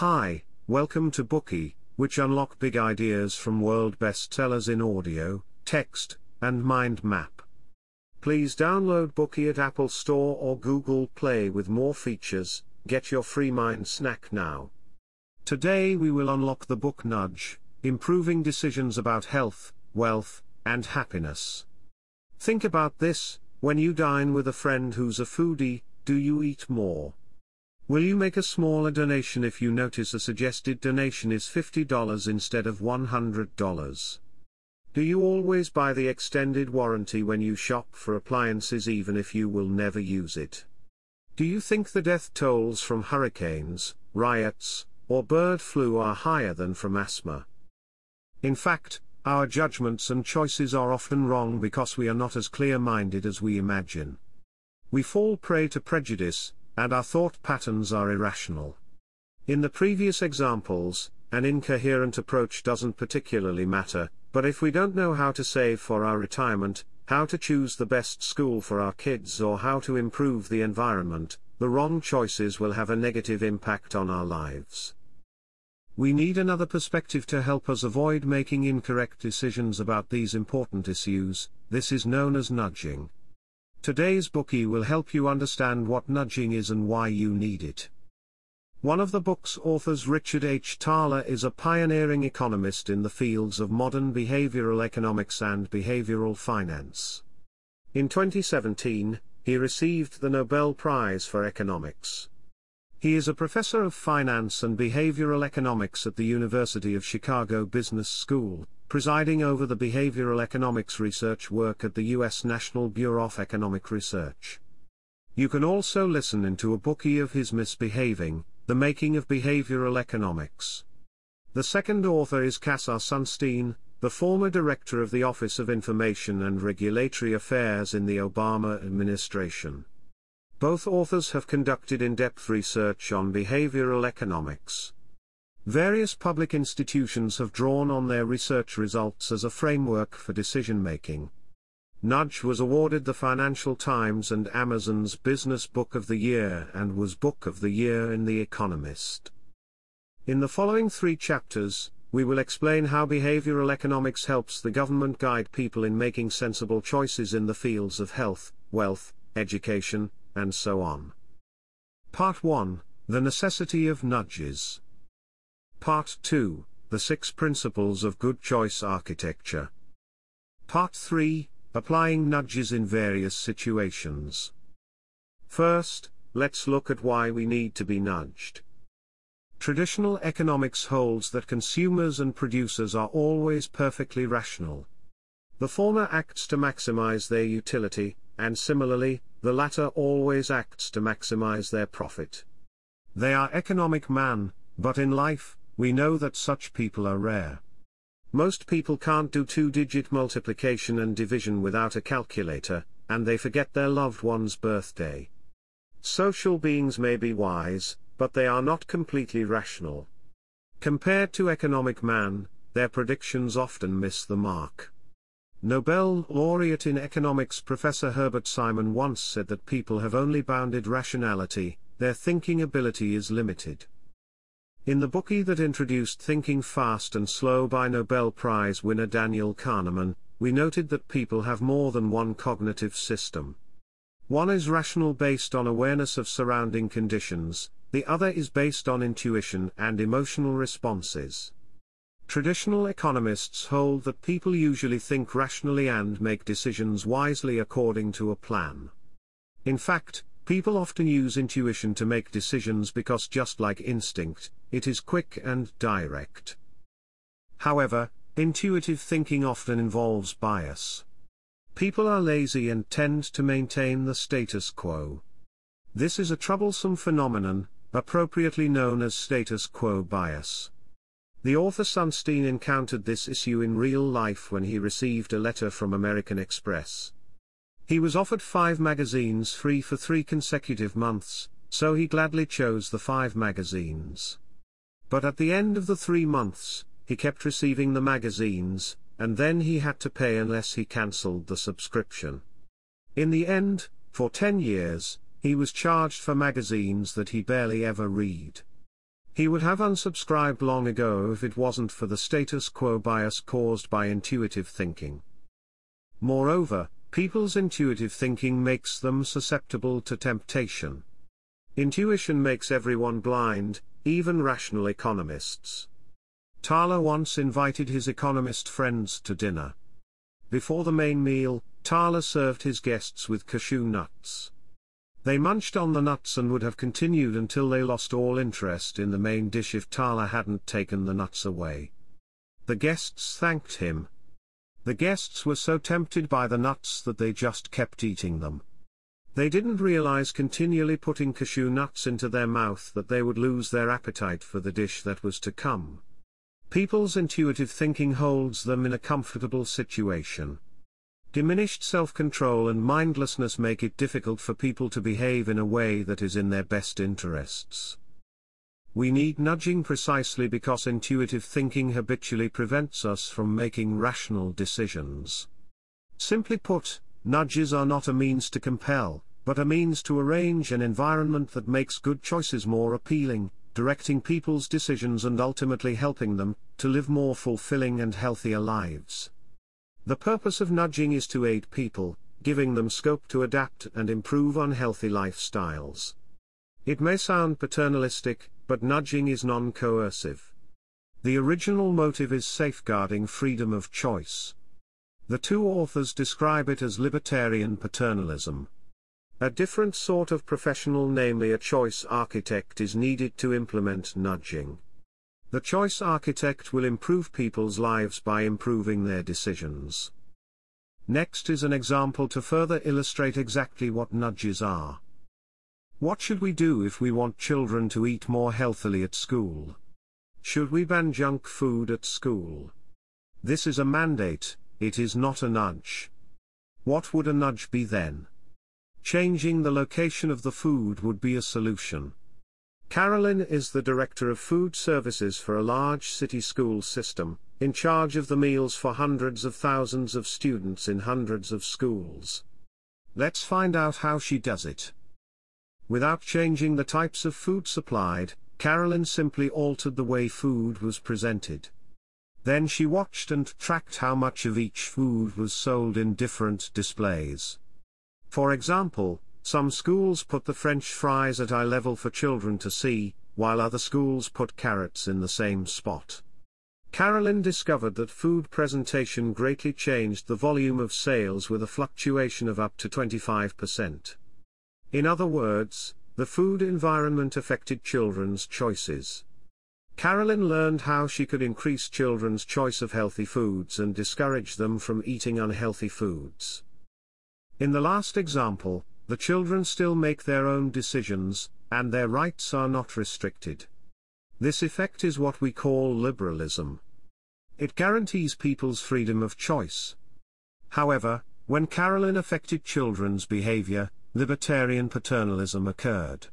Hi, welcome to Bookey, which unlock big ideas from world bestsellers in audio, text, and mind map. Please download Bookey at Apple Store or Google Play with more features. Get your free mind snack now. Today we will unlock the book Nudge, improving decisions about health, wealth, and happiness. Think about this when you dine with a friend who's a foodie, do you eat more? Will you make a smaller donation if you notice a suggested donation is $50 instead of $100? Do you always buy the extended warranty when you shop for appliances even if you will never use it? Do you think the death tolls from hurricanes, riots, or bird flu are higher than from asthma? In fact, our judgments and choices are often wrong because we are not as clear minded as we imagine. We fall prey to prejudice, and our thought patterns are irrational. In the previous examples, an incoherent approach doesn't particularly matter, but if we don't know how to save for our retirement, how to choose the best school for our kids or how to improve the environment, the wrong choices will have a negative impact on our lives. We need another perspective to help us avoid making incorrect decisions about these important issues, this is known as nudging. Today's Bookey will help you understand what nudging is and why you need it. One of the book's authors Richard H. Thaler is a pioneering economist in the fields of modern behavioral economics and behavioral finance. In 2017, he received the Nobel Prize for Economics. He is a professor of finance and behavioral economics at the University of Chicago Business School, presiding over the behavioral economics research work at the U.S. National Bureau of Economic Research. You can also listen into a Bookey of his misbehaving, The Making of Behavioral Economics. The second author is Cass R. Sunstein, the former director of the Office of Information and Regulatory Affairs in the Obama administration. Both authors have conducted in-depth research on behavioral economics. Various public institutions have drawn on their research results as a framework for decision making. Nudge was awarded the Financial Times and Amazon's Business Book of the Year and was Book of the Year in The Economist. In the following three chapters, we will explain how behavioral economics helps the government guide people in making sensible choices in the fields of health, wealth, education, and so on. Part 1 The Necessity of Nudges. Part 2 The Six Principles of Good Choice Architecture. Part 3 Applying Nudges in Various Situations. First, let's look at why we need to be nudged. Traditional economics holds that consumers and producers are always perfectly rational. The former acts to maximize their utility, and similarly, the latter always acts to maximize their profit. They are economic man, but in life, we know that such people are rare. Most people can't do two-digit multiplication and division without a calculator, and they forget their loved one's birthday. Social beings may be wise, but they are not completely rational. Compared to economic man, their predictions often miss the mark. Nobel laureate in economics Professor Herbert Simon once said that people have only bounded rationality, their thinking ability is limited. In the Bookey that introduced Thinking Fast and Slow by Nobel Prize winner Daniel Kahneman, we noted that people have more than one cognitive system. One is rational based on awareness of surrounding conditions, the other is based on intuition and emotional responses. Traditional economists hold that people usually think rationally and make decisions wisely according to a plan. In fact, People often use intuition to make decisions because just like instinct, it is quick and direct. However, intuitive thinking often involves bias. People are lazy and tend to maintain the status quo. This is a troublesome phenomenon, appropriately known as status quo bias. The author Sunstein encountered this issue in real life when he received a letter from American Express. He was offered five magazines free for three consecutive months, so he gladly chose the five magazines. But at the end of the three months, he kept receiving the magazines, and then he had to pay unless he cancelled the subscription. In the end, for ten years, he was charged for magazines that he barely ever read. He would have unsubscribed long ago if it wasn't for the status quo bias caused by intuitive thinking. Moreover, people's intuitive thinking makes them susceptible to temptation. Intuition makes everyone blind, even rational economists. Thaler once invited his economist friends to dinner. Before the main meal, Thaler served his guests with cashew nuts. They munched on the nuts and would have continued until they lost all interest in the main dish if Thaler hadn't taken the nuts away. The guests thanked him. The guests were so tempted by the nuts that they just kept eating them. They didn't realize continually putting cashew nuts into their mouth that they would lose their appetite for the dish that was to come. People's intuitive thinking holds them in a comfortable situation. Diminished self-control and mindlessness make it difficult for people to behave in a way that is in their best interests. We need nudging precisely because intuitive thinking habitually prevents us from making rational decisions. Simply put, nudges are not a means to compel, but a means to arrange an environment that makes good choices more appealing, directing people's decisions and ultimately helping them to live more fulfilling and healthier lives. The purpose of nudging is to aid people, giving them scope to adapt and improve unhealthy lifestyles. It may sound paternalistic, but nudging is non coercive. The original motive is safeguarding freedom of choice. The two authors describe it as libertarian paternalism. A different sort of professional namely a choice architect is needed to implement nudging. The choice architect will improve people's lives by improving their decisions. Next is an example to further illustrate exactly what nudges are. What should we do if we want children to eat more healthily at school? Should we ban junk food at school? This is a mandate, it is not a nudge. What would a nudge be then? Changing the location of the food would be a solution. Carolyn is the director of food services for a large city school system, in charge of the meals for hundreds of thousands of students in hundreds of schools. Let's find out how she does it. Without changing the types of food supplied, Carolyn simply altered the way food was presented. Then she watched and tracked how much of each food was sold in different displays. For example, some schools put the French fries at eye level for children to see, while other schools put carrots in the same spot. Carolyn discovered that food presentation greatly changed the volume of sales with a fluctuation of up to 25%. In other words, the food environment affected children's choices. Carolyn learned how she could increase children's choice of healthy foods and discourage them from eating unhealthy foods. In the last example, the children still make their own decisions, and their rights are not restricted. This effect is what we call liberalism. It guarantees people's freedom of choice. However, when Carolyn affected children's behavior, libertarian paternalism occurred.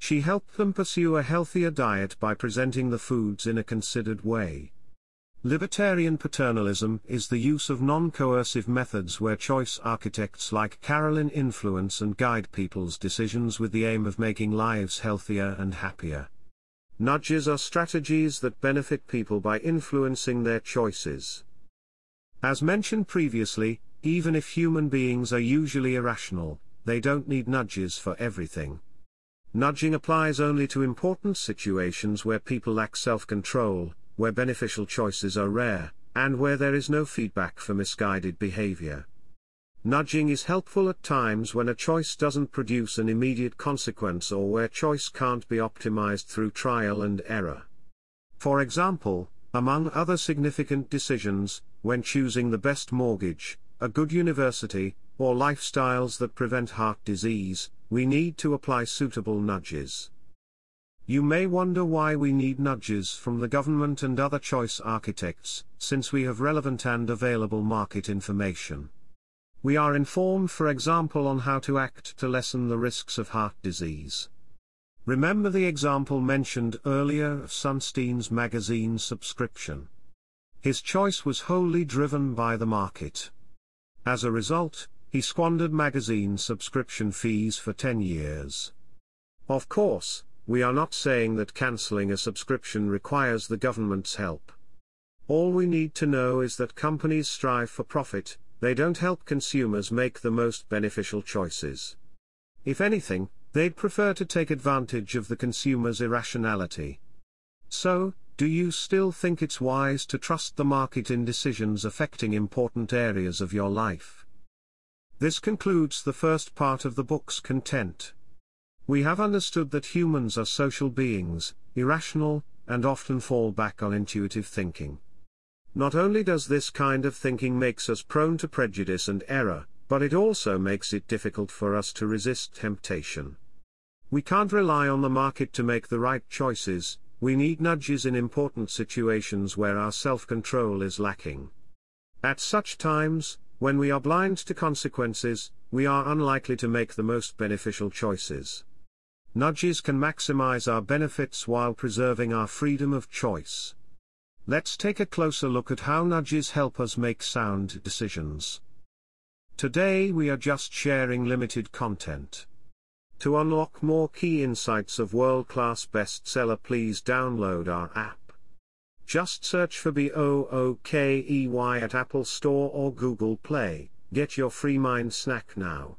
She helped them pursue a healthier diet by presenting the foods in a considered way. Libertarian paternalism is the use of non-coercive methods where choice architects like Carolyn influence and guide people's decisions with the aim of making lives healthier and happier. Nudges are strategies that benefit people by influencing their choices. As mentioned previously, even if human beings are usually irrational, they don't need nudges for everything. Nudging applies only to important situations where people lack self-control, where beneficial choices are rare, and where there is no feedback for misguided behavior. Nudging is helpful at times when a choice doesn't produce an immediate consequence or where choice can't be optimized through trial and error. For example, among other significant decisions, when choosing the best mortgage, a good university, or lifestyles that prevent heart disease, we need to apply suitable nudges. You may wonder why we need nudges from the government and other choice architects, since we have relevant and available market information. We are informed for example on how to act to lessen the risks of heart disease. Remember the example mentioned earlier of Sunstein's magazine subscription. His choice was wholly driven by the market. As a result, he squandered magazine subscription fees for 10 years. Of course, we are not saying that cancelling a subscription requires the government's help. All we need to know is that companies strive for profit, they don't help consumers make the most beneficial choices. If anything, they'd prefer to take advantage of the consumer's irrationality. So, do you still think it's wise to trust the market in decisions affecting important areas of your life? This concludes the first part of the book's content. We have understood that humans are social beings, irrational, and often fall back on intuitive thinking. Not only does this kind of thinking makes us prone to prejudice and error, but it also makes it difficult for us to resist temptation. We can't rely on the market to make the right choices, we need nudges in important situations where our self-control is lacking. At such times, when we are blind to consequences, we are unlikely to make the most beneficial choices. Nudges can maximize our benefits while preserving our freedom of choice. Let's take a closer look at how nudges help us make sound decisions. Today we are just sharing limited content. To unlock more key insights of world-class bestseller please download our app. Just search for B-O-O-K-E-Y at Apple Store or Google Play. Get your free mind snack now.